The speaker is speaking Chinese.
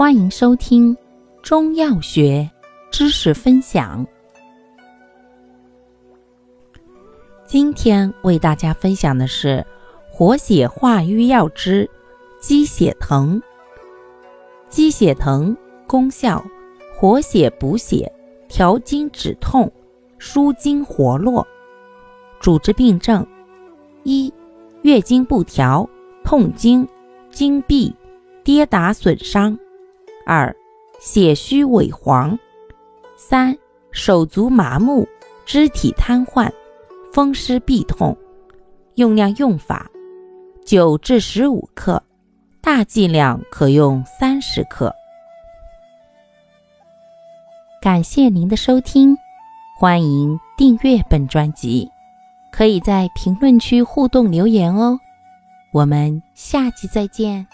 欢迎收听中药学知识分享。今天为大家分享的是活血化瘀药之鸡血藤。鸡血藤功效：活血补血、调经止痛、舒筋活络。主治病症：一、月经不调、痛经、经闭、跌打损伤。二、血虚萎黄；三、手足麻木、肢体瘫痪、风湿痹痛。用量用法：九至十五克，大剂量可用三十克。感谢您的收听，欢迎订阅本专辑，可以在评论区互动留言哦。我们下期再见。